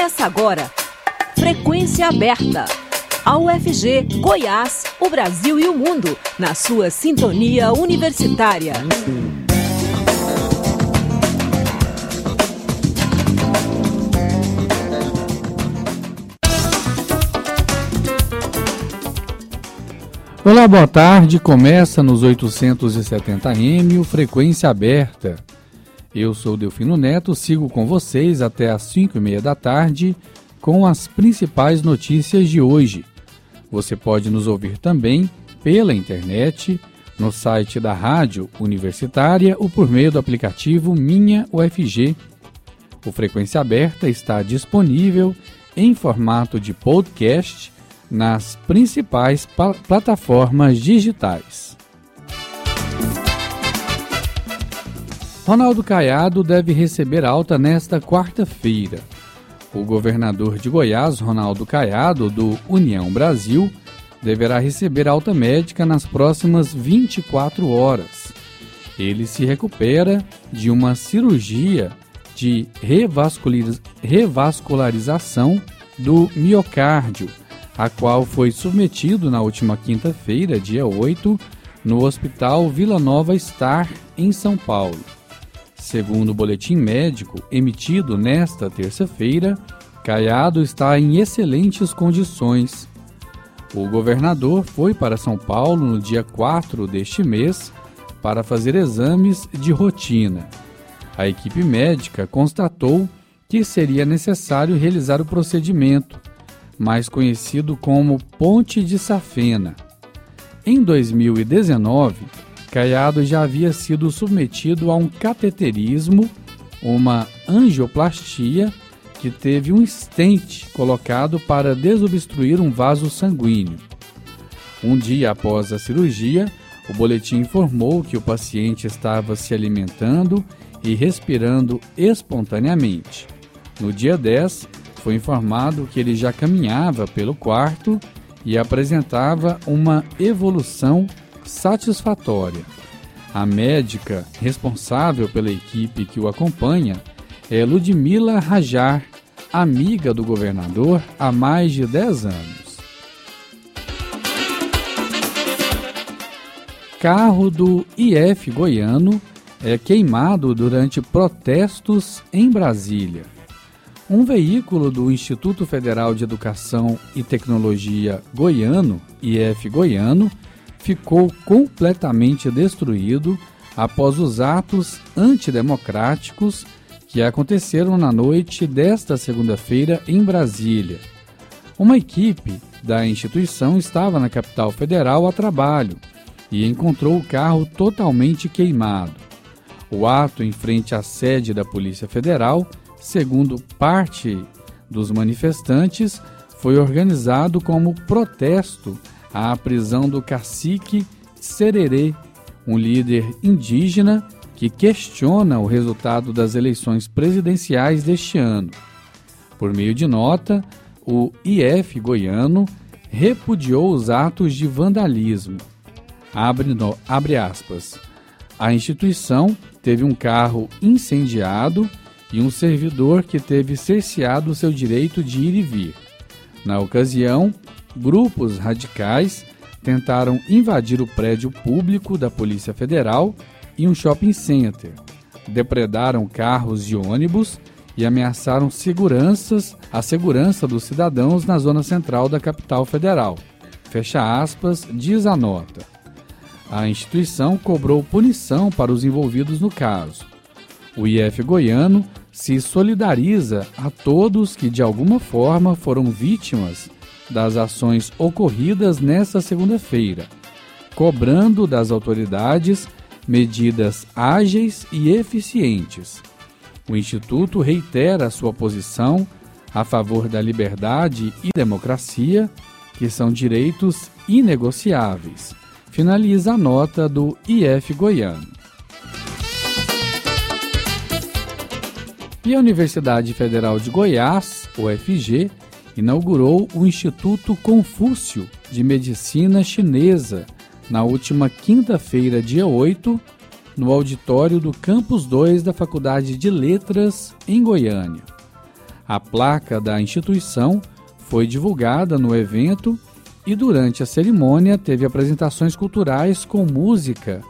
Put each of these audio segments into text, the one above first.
Começa agora. Frequência aberta. A UFG, Goiás, o Brasil e o mundo, na sua sintonia universitária. Olá, boa tarde. Começa nos 870M o Frequência Aberta. Eu sou Delfino Neto, sigo com vocês até às 5 e meia da tarde com as principais notícias de hoje. Você pode nos ouvir também pela internet, no site da Rádio Universitária ou por meio do aplicativo Minha UFG. O Frequência Aberta está disponível em formato de podcast nas principais plataformas digitais. Ronaldo Caiado deve receber alta nesta quarta-feira. O governador de Goiás, Ronaldo Caiado, do União Brasil, deverá receber alta médica nas próximas 24 horas. Ele se recupera de uma cirurgia de revascularização do miocárdio, a qual foi submetido na última quinta-feira, dia 8, no Hospital Vila Nova Star, em São Paulo. Segundo o boletim médico emitido nesta terça-feira, Caiado está em excelentes condições. O governador foi para São Paulo no dia 4 deste mês para fazer exames de rotina. A equipe médica constatou que seria necessário realizar o procedimento, mais conhecido como Ponte de Safena. Em 2019, Caiado já havia sido submetido a um cateterismo, uma angioplastia, que teve um estente colocado para desobstruir um vaso sanguíneo. Um dia após a cirurgia, o boletim informou que o paciente estava se alimentando e respirando espontaneamente. No dia 10, foi informado que ele já caminhava pelo quarto e apresentava uma evolução satisfatória. A médica responsável pela equipe que o acompanha é Ludmila Rajar, amiga do governador há mais de 10 anos. Carro do IF goiano é queimado durante protestos em Brasília. Um veículo do Instituto Federal de Educação e Tecnologia Goiano, IF Goiano, ficou completamente destruído após os atos antidemocráticos que aconteceram na noite desta segunda-feira em Brasília. Uma equipe da instituição estava na capital federal a trabalho e encontrou o carro totalmente queimado. O ato em frente à sede da Polícia Federal, segundo parte dos manifestantes, foi organizado como protesto à prisão do cacique Sererê, um líder indígena que questiona o resultado das eleições presidenciais deste ano. Por meio de nota, o IF goiano repudiou os atos de vandalismo. Abre, no, abre aspas. A instituição teve um carro incendiado e um servidor que teve cerceado seu direito de ir e vir. Na ocasião, grupos radicais tentaram invadir o prédio público da Polícia Federal e um shopping center. Depredaram carros e ônibus e ameaçaram seguranças, a segurança dos cidadãos na zona central da capital federal. Fecha aspas, diz a nota. A instituição cobrou punição para os envolvidos no caso. O IF goiano se solidariza a todos que de alguma forma foram vítimas das ações ocorridas nesta segunda-feira, cobrando das autoridades medidas ágeis e eficientes. O Instituto reitera sua posição a favor da liberdade e democracia, que são direitos inegociáveis. Finaliza a nota do IF Goiano. E a Universidade Federal de Goiás, UFG, inaugurou o Instituto Confúcio de Medicina Chinesa na última quinta-feira, dia 8, no auditório do Campus 2 da Faculdade de Letras, em Goiânia. A placa da instituição foi divulgada no evento e durante a cerimônia teve apresentações culturais com música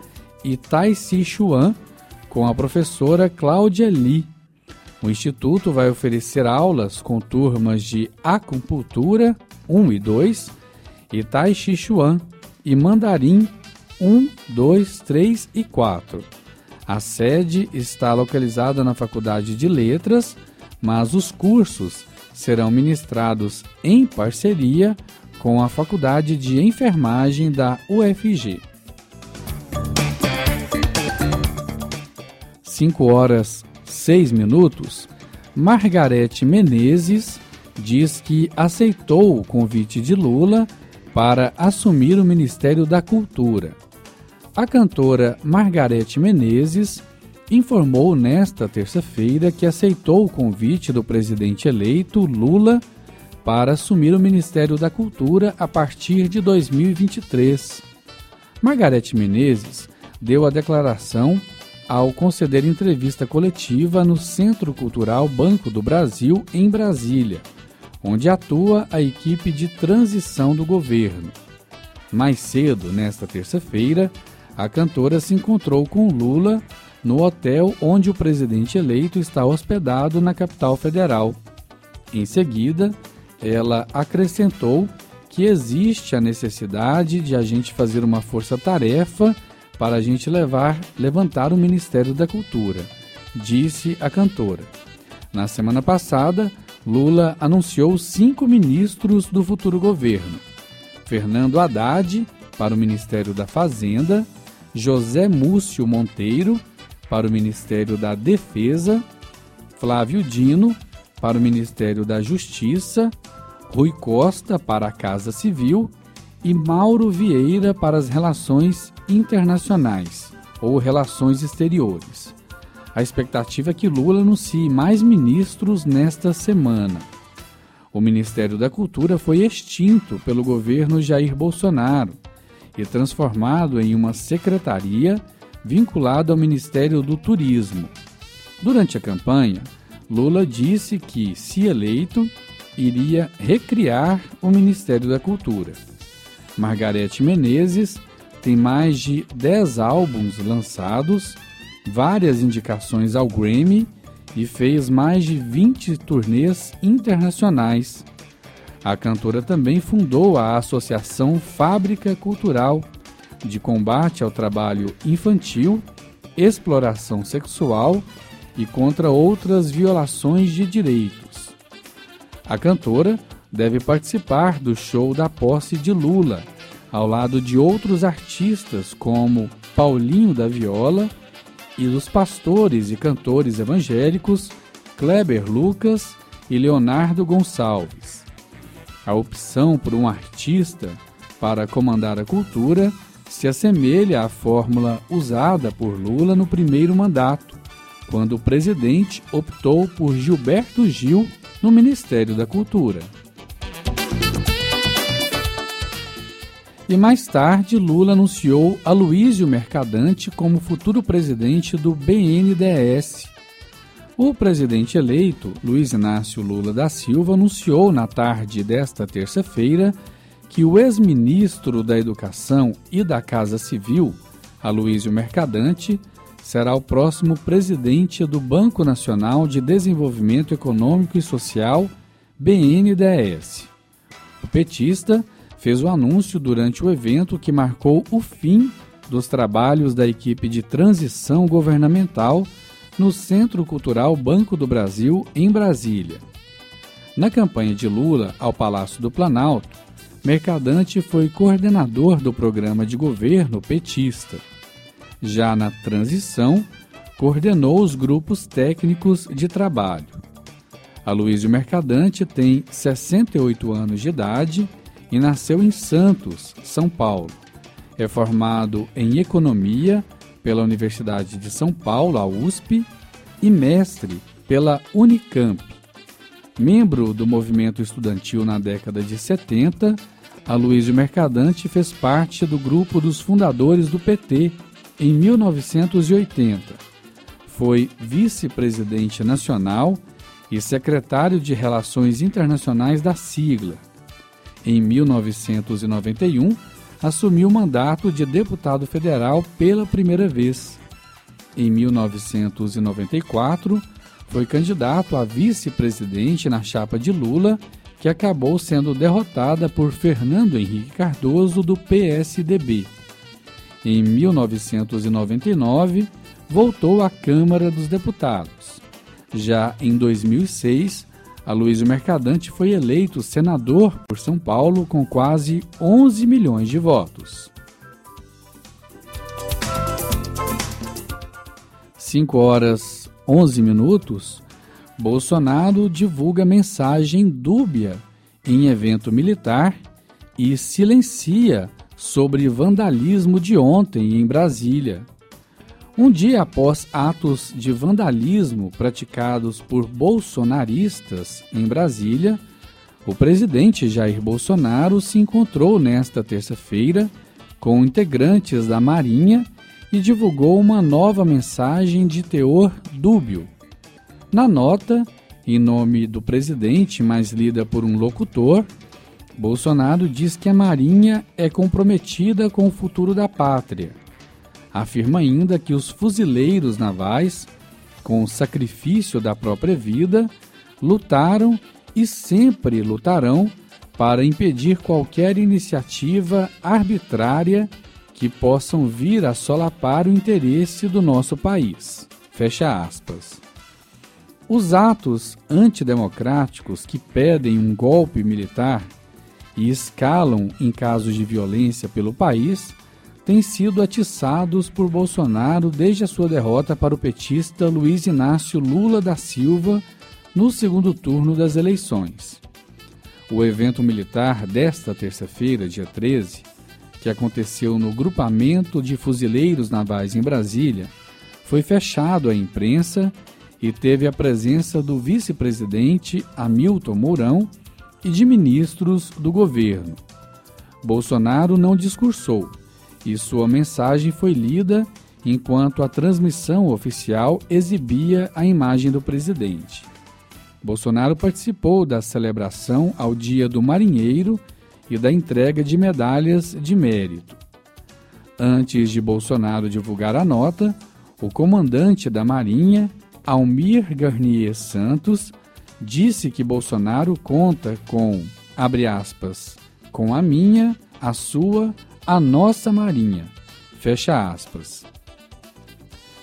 e Tai Si Chuan com a professora Cláudia Li. O instituto vai oferecer aulas com turmas de acupuntura 1 e 2 e Tai Chi Chuan e mandarim 1, 2, 3 e 4. A sede está localizada na Faculdade de Letras, mas os cursos serão ministrados em parceria com a Faculdade de Enfermagem da UFG. 5 horas 6 minutos, Margarete Menezes diz que aceitou o convite de Lula para assumir o Ministério da Cultura. A cantora Margarete Menezes informou nesta terça-feira que aceitou o convite do presidente eleito Lula para assumir o Ministério da Cultura a partir de 2023. Margarete Menezes deu a declaração ao conceder entrevista coletiva no Centro Cultural Banco do Brasil, em Brasília, onde atua a equipe de transição do governo. Mais cedo, nesta terça-feira, a cantora se encontrou com Lula no hotel onde o presidente eleito está hospedado na capital federal. Em seguida, ela acrescentou que existe a necessidade de a gente fazer uma força-tarefa para a gente levar, levantar o Ministério da Cultura, disse a cantora. Na semana passada, Lula anunciou cinco ministros do futuro governo: Fernando Haddad, para o Ministério da Fazenda, José Múcio Monteiro, para o Ministério da Defesa, Flávio Dino, para o Ministério da Justiça, Rui Costa, para a Casa Civil e Mauro Vieira, para as Relações Internacionais ou Relações Exteriores. A expectativa é que Lula anuncie mais ministros nesta semana. O Ministério da Cultura foi extinto pelo governo Jair Bolsonaro e transformado em uma secretaria vinculada ao Ministério do Turismo. Durante a campanha, Lula disse que, se eleito, iria recriar o Ministério da Cultura. Margarete Menezes tem mais de 10 álbuns lançados, várias indicações ao Grammy e fez mais de 20 turnês internacionais. A cantora também fundou a Associação Fábrica Cultural de combate ao trabalho infantil, exploração sexual e contra outras violações de direitos. A cantora deve participar do show da posse de Lula ao lado de outros artistas como Paulinho da Viola e dos pastores e cantores evangélicos Kleber Lucas e Leonardo Gonçalves. A opção por um artista para comandar a cultura se assemelha à fórmula usada por Lula no primeiro mandato, quando o presidente optou por Gilberto Gil no Ministério da Cultura. E mais tarde, Lula anunciou Aloísio Mercadante como futuro presidente do BNDES. O presidente eleito, Luiz Inácio Lula da Silva, anunciou na tarde desta terça-feira que o ex-ministro da Educação e da Casa Civil, Aloísio Mercadante, será o próximo presidente do Banco Nacional de Desenvolvimento Econômico e Social, BNDES. O petista fez o anúncio durante o evento que marcou o fim dos trabalhos da equipe de transição governamental no Centro Cultural Banco do Brasil, em Brasília. Na campanha de Lula ao Palácio do Planalto, Mercadante foi coordenador do programa de governo petista. Já na transição, coordenou os grupos técnicos de trabalho. Aloysio Mercadante tem 68 anos de idade e nasceu em Santos, São Paulo. É formado em Economia pela Universidade de São Paulo, a USP, e mestre pela Unicamp. Membro do movimento estudantil na década de 70, Aloysio Mercadante fez parte do grupo dos fundadores do PT em 1980. Foi vice-presidente nacional e secretário de Relações Internacionais da sigla. Em 1991, assumiu o mandato de deputado federal pela primeira vez. Em 1994, foi candidato a vice-presidente na chapa de Lula, que acabou sendo derrotada por Fernando Henrique Cardoso, do PSDB. Em 1999, voltou à Câmara dos Deputados. Já em 2006, Aloysio Mercadante foi eleito senador por São Paulo com quase 11 milhões de votos. 5 horas 11 minutos, Bolsonaro divulga mensagem dúbia em evento militar e silencia sobre vandalismo de ontem em Brasília. Um dia após atos de vandalismo praticados por bolsonaristas em Brasília, o presidente Jair Bolsonaro se encontrou nesta terça-feira com integrantes da Marinha e divulgou uma nova mensagem de teor dúbio. Na nota, em nome do presidente, mas lida por um locutor, Bolsonaro diz que a Marinha é comprometida com o futuro da pátria. Afirma ainda que os fuzileiros navais, com o sacrifício da própria vida, lutaram e sempre lutarão para impedir qualquer iniciativa arbitrária que possam vir a solapar o interesse do nosso país. Fecha aspas. Os atos antidemocráticos que pedem um golpe militar e escalam em casos de violência pelo país têm sido atiçados por Bolsonaro desde a sua derrota para o petista Luiz Inácio Lula da Silva no segundo turno das eleições. O evento militar desta terça-feira, dia 13, que aconteceu no grupamento de fuzileiros navais em Brasília, foi fechado à imprensa e teve a presença do vice-presidente Hamilton Mourão e de ministros do governo. Bolsonaro não discursou e sua mensagem foi lida enquanto a transmissão oficial exibia a imagem do presidente. Bolsonaro participou da celebração ao Dia do Marinheiro e da entrega de medalhas de mérito. Antes de Bolsonaro divulgar a nota, o comandante da Marinha, Almir Garnier Santos, disse que Bolsonaro conta com, abre aspas, com a minha, a sua, a nossa Marinha, fecha aspas.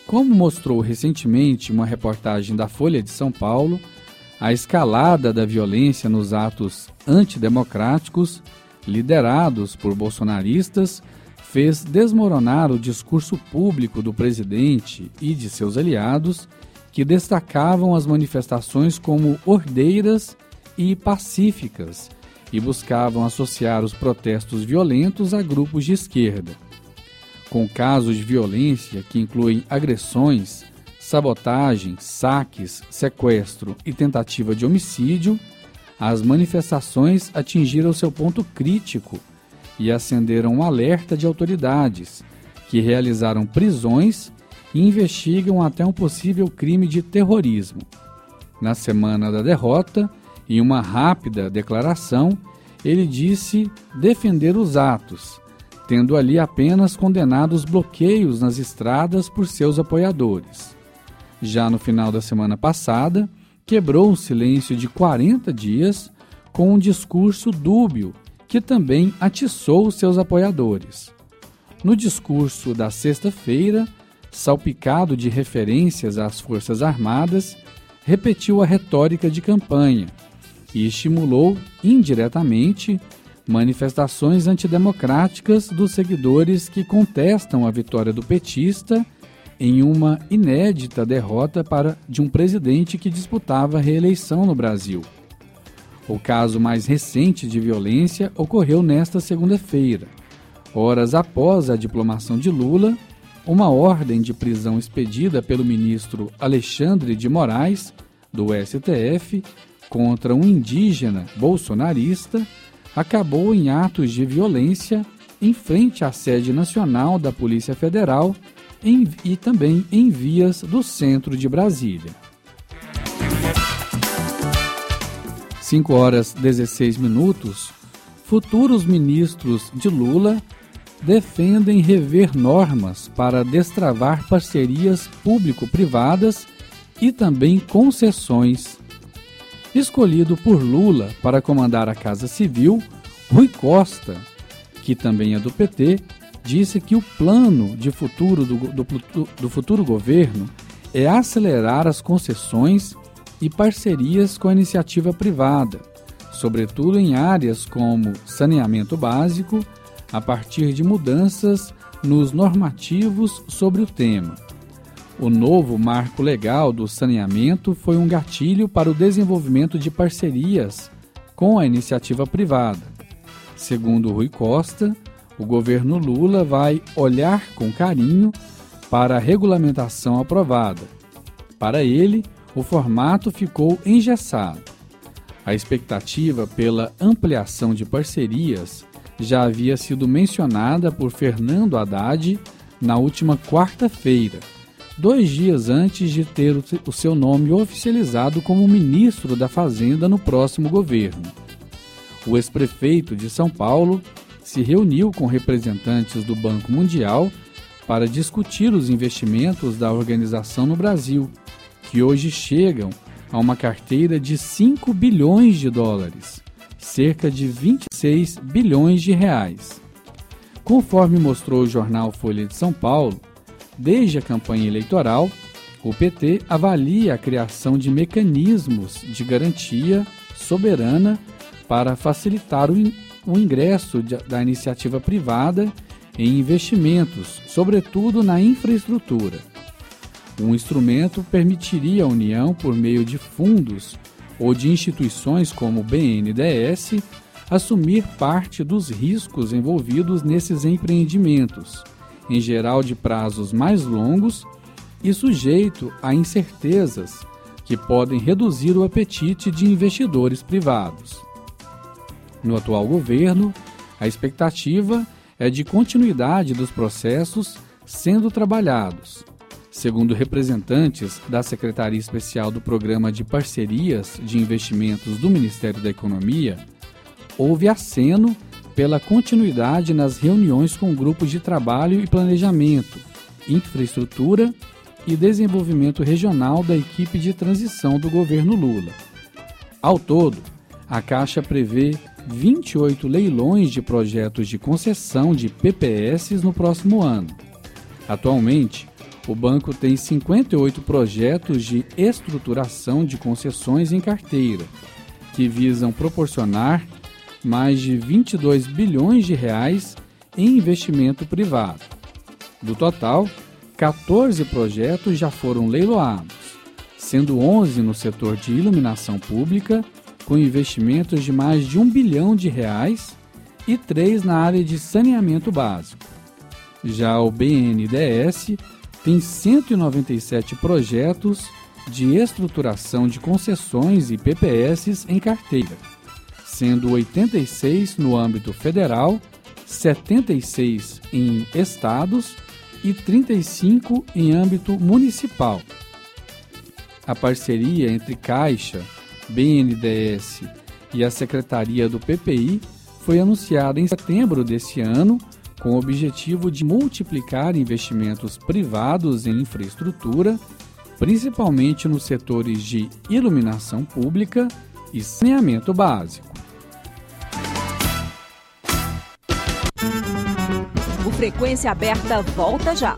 Como mostrou recentemente uma reportagem da Folha de São Paulo, a escalada da violência nos atos antidemocráticos, liderados por bolsonaristas, fez desmoronar o discurso público do presidente e de seus aliados, que destacavam as manifestações como ordeiras e pacíficas e buscavam associar os protestos violentos a grupos de esquerda. Com casos de violência que incluem agressões, sabotagem, saques, sequestro e tentativa de homicídio, as manifestações atingiram seu ponto crítico e acenderam um alerta de autoridades, que realizaram prisões e investigam até um possível crime de terrorismo. Na semana da derrota, em uma rápida declaração, ele disse defender os atos, tendo ali apenas condenado os bloqueios nas estradas por seus apoiadores já no final da semana passada, quebrou um silêncio de 40 dias com um discurso dúbio que também atiçou seus apoiadores. No discurso da sexta-feira, salpicado de referências às Forças Armadas, repetiu a retórica de campanha e estimulou indiretamente manifestações antidemocráticas dos seguidores que contestam a vitória do petista em uma inédita derrota para de um presidente que disputava reeleição no Brasil. O caso mais recente de violência ocorreu nesta segunda-feira, horas após a diplomação de Lula, uma ordem de prisão expedida pelo ministro Alexandre de Moraes, do STF, contra um indígena bolsonarista, acabou em atos de violência em frente à sede nacional da Polícia Federal em, e também em vias do centro de Brasília. 5 horas 16 minutos, futuros ministros de Lula defendem rever normas para destravar parcerias público-privadas e também concessões. Escolhido por Lula para comandar a Casa Civil, Rui Costa, que também é do PT, disse que o plano de futuro do, do, do futuro governo é acelerar as concessões e parcerias com a iniciativa privada, sobretudo em áreas como saneamento básico, a partir de mudanças nos normativos sobre o tema. O novo marco legal do saneamento foi um gatilho para o desenvolvimento de parcerias com a iniciativa privada. Segundo Rui Costa, o governo Lula vai olhar com carinho para a regulamentação aprovada. Para ele, o formato ficou engessado. A expectativa pela ampliação de parcerias já havia sido mencionada por Fernando Haddad na última quarta-feira, dois dias antes de ter o seu nome oficializado como ministro da Fazenda no próximo governo. O ex-prefeito de São Paulo se reuniu com representantes do Banco Mundial para discutir os investimentos da organização no Brasil, que hoje chegam a uma carteira de 5 bilhões de dólares cerca de 26 bilhões de reais. Conforme mostrou o jornal Folha de São Paulo, desde a campanha eleitoral, o PT avalia a criação de mecanismos de garantia soberana para facilitar o ingresso da iniciativa privada em investimentos, sobretudo na infraestrutura. Um instrumento permitiria à União, por meio de fundos ou de instituições como o BNDES assumir parte dos riscos envolvidos nesses empreendimentos, em geral de prazos mais longos e sujeito a incertezas que podem reduzir o apetite de investidores privados. No atual governo, a expectativa é de continuidade dos processos sendo trabalhados, Segundo representantes da Secretaria Especial do Programa de Parcerias de Investimentos do Ministério da Economia, houve aceno pela continuidade nas reuniões com grupos de trabalho e planejamento, infraestrutura e desenvolvimento regional da equipe de transição do governo Lula. Ao todo, a Caixa prevê 28 leilões de projetos de concessão de PPS no próximo ano. Atualmente, o banco tem 58 projetos de estruturação de concessões em carteira, que visam proporcionar mais de 22 bilhões de reais em investimento privado. Do total, 14 projetos já foram leiloados, sendo 11 no setor de iluminação pública, com investimentos de mais de um bilhão de reais, e três na área de saneamento básico. Já o BNDES tem 197 projetos de estruturação de concessões e PPS em carteira, sendo 86 no âmbito federal, 76 em estados e 35 em âmbito municipal. A parceria entre Caixa, BNDES e a Secretaria do PPI foi anunciada em setembro deste ano com o objetivo de multiplicar investimentos privados em infraestrutura, principalmente nos setores de iluminação pública e saneamento básico. Frequência Aberta volta já.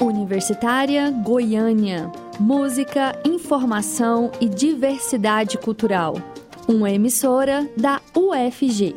Universitária Goiânia. Música, informação e diversidade cultural uma emissora da UFG.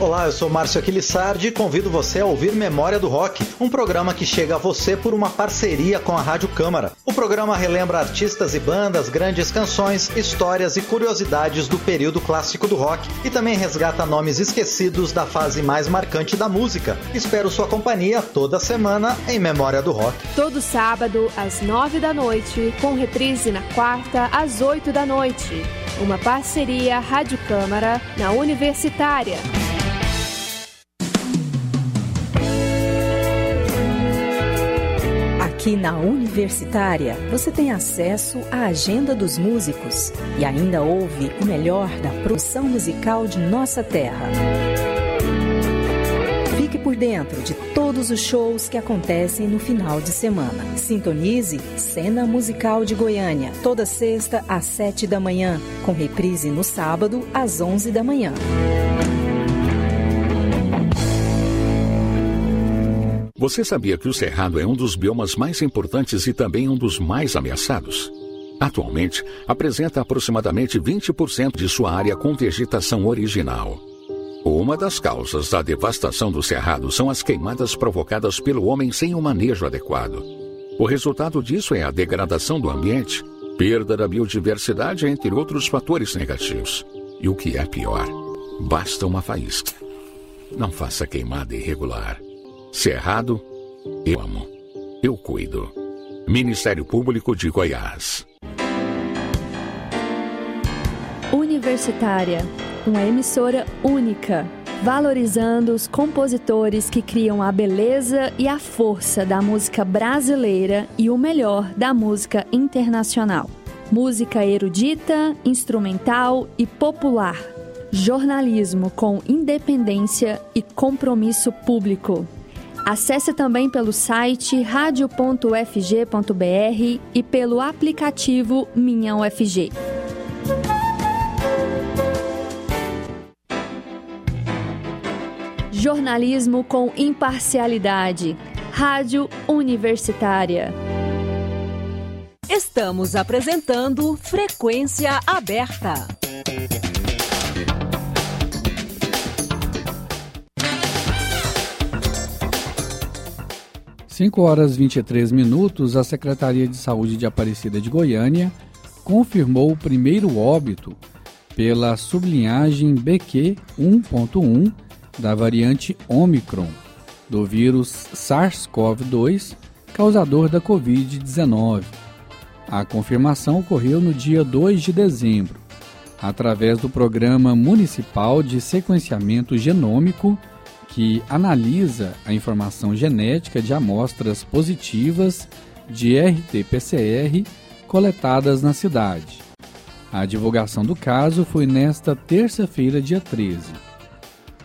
Olá, eu sou Márcio Aquilissardi e convido você a ouvir Memória do Rock, um programa que chega a você por uma parceria com a Rádio Câmara. O programa relembra artistas e bandas, grandes canções, histórias e curiosidades do período clássico do rock e também resgata nomes esquecidos da fase mais marcante da música. Espero sua companhia toda semana em Memória do Rock. Todo sábado às nove da noite, com reprise na quarta às oito da noite. Uma parceria Rádio Câmara na Universitária. Aqui na Universitária, você tem acesso à agenda dos músicos e ainda ouve o melhor da produção musical de nossa terra. Fique por dentro de todos os shows que acontecem no final de semana. Sintonize Cena Musical de Goiânia, toda sexta às sete da manhã, com reprise no sábado às onze da manhã. Você sabia que o cerrado é um dos biomas mais importantes e também um dos mais ameaçados? Atualmente, apresenta aproximadamente 20% de sua área com vegetação original. Uma das causas da devastação do cerrado são as queimadas provocadas pelo homem sem um manejo adequado. O resultado disso é a degradação do ambiente, perda da biodiversidade, entre outros fatores negativos. E o que é pior, basta uma faísca. Não faça queimada irregular. Se é errado, eu amo. Eu cuido. Ministério Público de Goiás. Universitária, uma emissora única, valorizando os compositores que criam a beleza e a força da música brasileira e o melhor da música internacional. Música erudita, instrumental e popular. Jornalismo com independência e compromisso público. Acesse também pelo site radio.ufg.br e pelo aplicativo Minha UFG. Jornalismo com imparcialidade. Rádio Universitária. Estamos apresentando Frequência Aberta. 5 horas 23 minutos, a Secretaria de Saúde de Aparecida de Goiânia confirmou o primeiro óbito pela sublinhagem BQ 1.1 da variante Omicron do vírus SARS-CoV-2, causador da Covid-19. A confirmação ocorreu no dia 2 de dezembro, através do Programa Municipal de Sequenciamento Genômico que analisa a informação genética de amostras positivas de RT-PCR coletadas na cidade. A divulgação do caso foi nesta terça-feira, dia 13.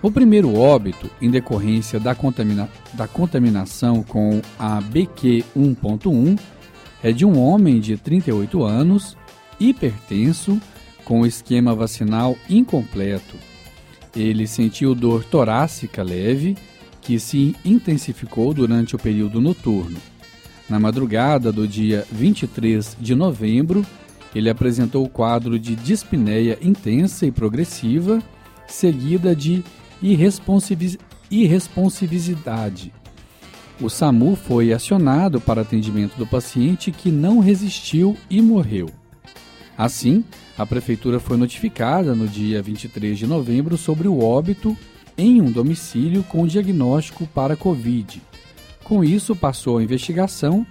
O primeiro óbito, em decorrência da, contamina da contaminação com a BQ 1.1, é de um homem de 38 anos, hipertenso, com esquema vacinal incompleto ele sentiu dor torácica leve, que se intensificou durante o período noturno. Na madrugada do dia 23 de novembro, ele apresentou o quadro de dispneia intensa e progressiva, seguida de irresponsivi irresponsividade. O SAMU foi acionado para atendimento do paciente que não resistiu e morreu. Assim, a prefeitura foi notificada no dia 23 de novembro sobre o óbito em um domicílio com diagnóstico para Covid. Com isso, passou a investigação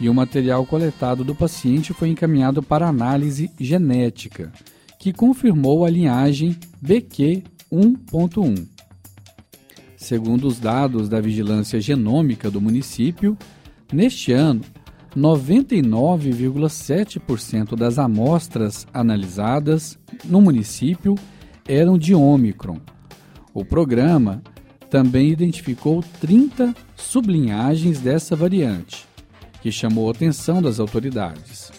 e o material coletado do paciente foi encaminhado para análise genética, que confirmou a linhagem BQ 1.1. Segundo os dados da Vigilância Genômica do município, neste ano 99,7% das amostras analisadas no município eram de Ômicron. O programa também identificou 30 sublinhagens dessa variante, que chamou a atenção das autoridades.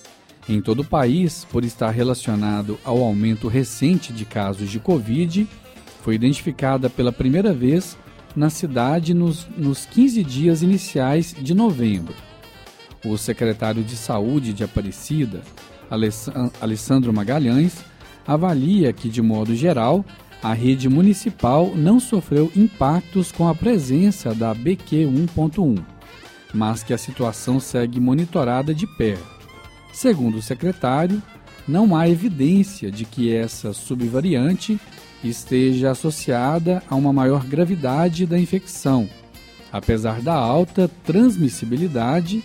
Em todo o país, por estar relacionado ao aumento recente de casos de Covid, foi identificada pela primeira vez na cidade nos, nos 15 dias iniciais de novembro o secretário de Saúde de Aparecida, Alessandro Magalhães, avalia que, de modo geral, a rede municipal não sofreu impactos com a presença da BQ 1.1, mas que a situação segue monitorada de perto. Segundo o secretário, não há evidência de que essa subvariante esteja associada a uma maior gravidade da infecção, apesar da alta transmissibilidade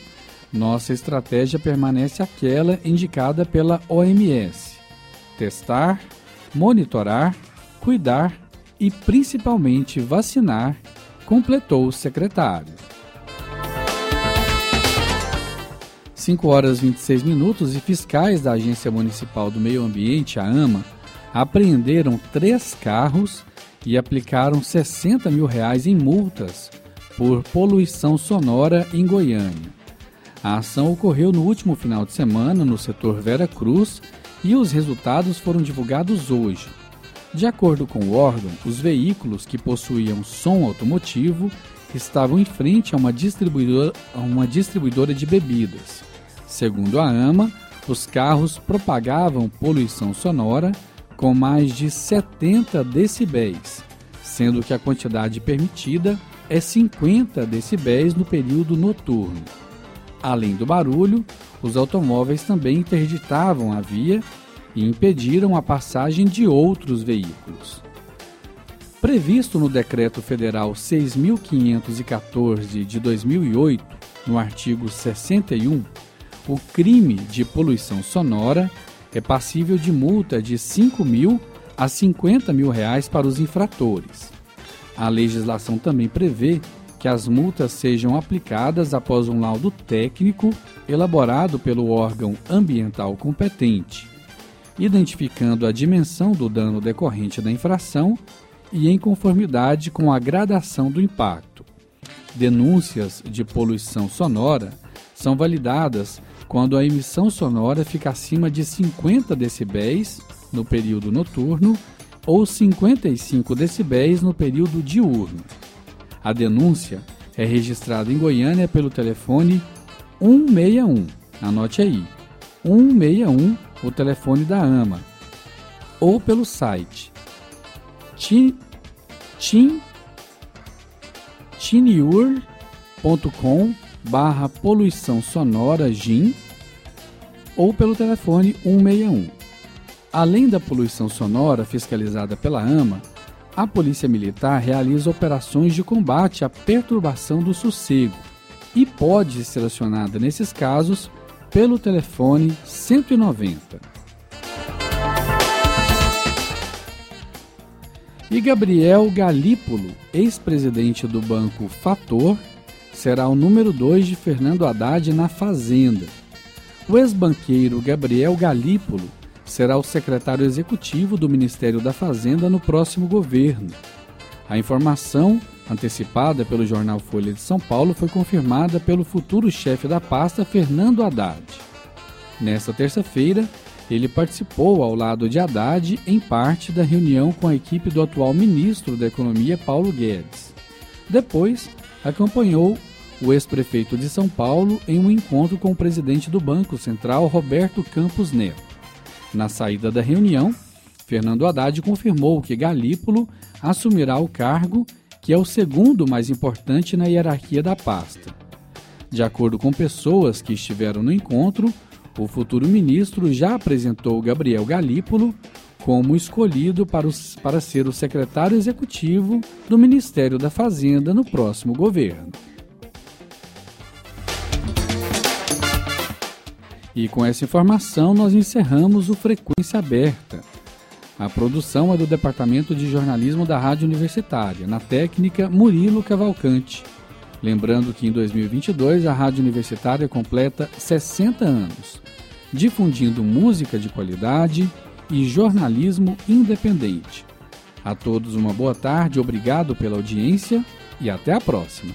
nossa estratégia permanece aquela indicada pela OMS: testar, monitorar, cuidar e principalmente vacinar, completou o secretário. 5 horas 26 minutos e fiscais da Agência Municipal do Meio Ambiente, a AMA, apreenderam três carros e aplicaram 60 mil reais em multas por poluição sonora em Goiânia. A ação ocorreu no último final de semana no setor Vera Cruz e os resultados foram divulgados hoje. De acordo com o órgão, os veículos que possuíam som automotivo estavam em frente a uma distribuidora, a uma distribuidora de bebidas. Segundo a AMA, os carros propagavam poluição sonora com mais de 70 decibéis, sendo que a quantidade permitida é 50 decibéis no período noturno. Além do barulho, os automóveis também interditavam a via e impediram a passagem de outros veículos. Previsto no Decreto Federal 6.514 de 2008, no artigo 61, o crime de poluição sonora é passível de multa de 5 mil a 50 mil reais para os infratores. A legislação também prevê que as multas sejam aplicadas após um laudo técnico elaborado pelo órgão ambiental competente, identificando a dimensão do dano decorrente da infração e em conformidade com a gradação do impacto. Denúncias de poluição sonora são validadas quando a emissão sonora fica acima de 50 decibéis no período noturno ou 55 decibéis no período diurno. A denúncia é registrada em Goiânia pelo telefone 161. Anote aí. 161, o telefone da AMA. Ou pelo site tin, tin, tiniur.com barra poluição sonora GIM ou pelo telefone 161. Além da poluição sonora fiscalizada pela AMA, a Polícia Militar realiza operações de combate à perturbação do sossego e pode ser acionada nesses casos pelo telefone 190. E Gabriel Galípolo, ex-presidente do banco Fator, será o número 2 de Fernando Haddad na Fazenda. O ex-banqueiro Gabriel Galípolo será o secretário executivo do Ministério da Fazenda no próximo governo. A informação, antecipada pelo jornal Folha de São Paulo, foi confirmada pelo futuro chefe da pasta, Fernando Haddad. Nesta terça-feira, ele participou ao lado de Haddad em parte da reunião com a equipe do atual ministro da Economia, Paulo Guedes. Depois, acompanhou o ex-prefeito de São Paulo em um encontro com o presidente do Banco Central, Roberto Campos Neto. Na saída da reunião, Fernando Haddad confirmou que Galípolo assumirá o cargo, que é o segundo mais importante na hierarquia da pasta. De acordo com pessoas que estiveram no encontro, o futuro ministro já apresentou Gabriel Galípolo como escolhido para, os, para ser o secretário executivo do Ministério da Fazenda no próximo governo. E com essa informação nós encerramos o Frequência Aberta. A produção é do Departamento de Jornalismo da Rádio Universitária, na técnica Murilo Cavalcante. Lembrando que em 2022 a Rádio Universitária completa 60 anos, difundindo música de qualidade, e jornalismo independente. A todos uma boa tarde, obrigado pela audiência e até a próxima.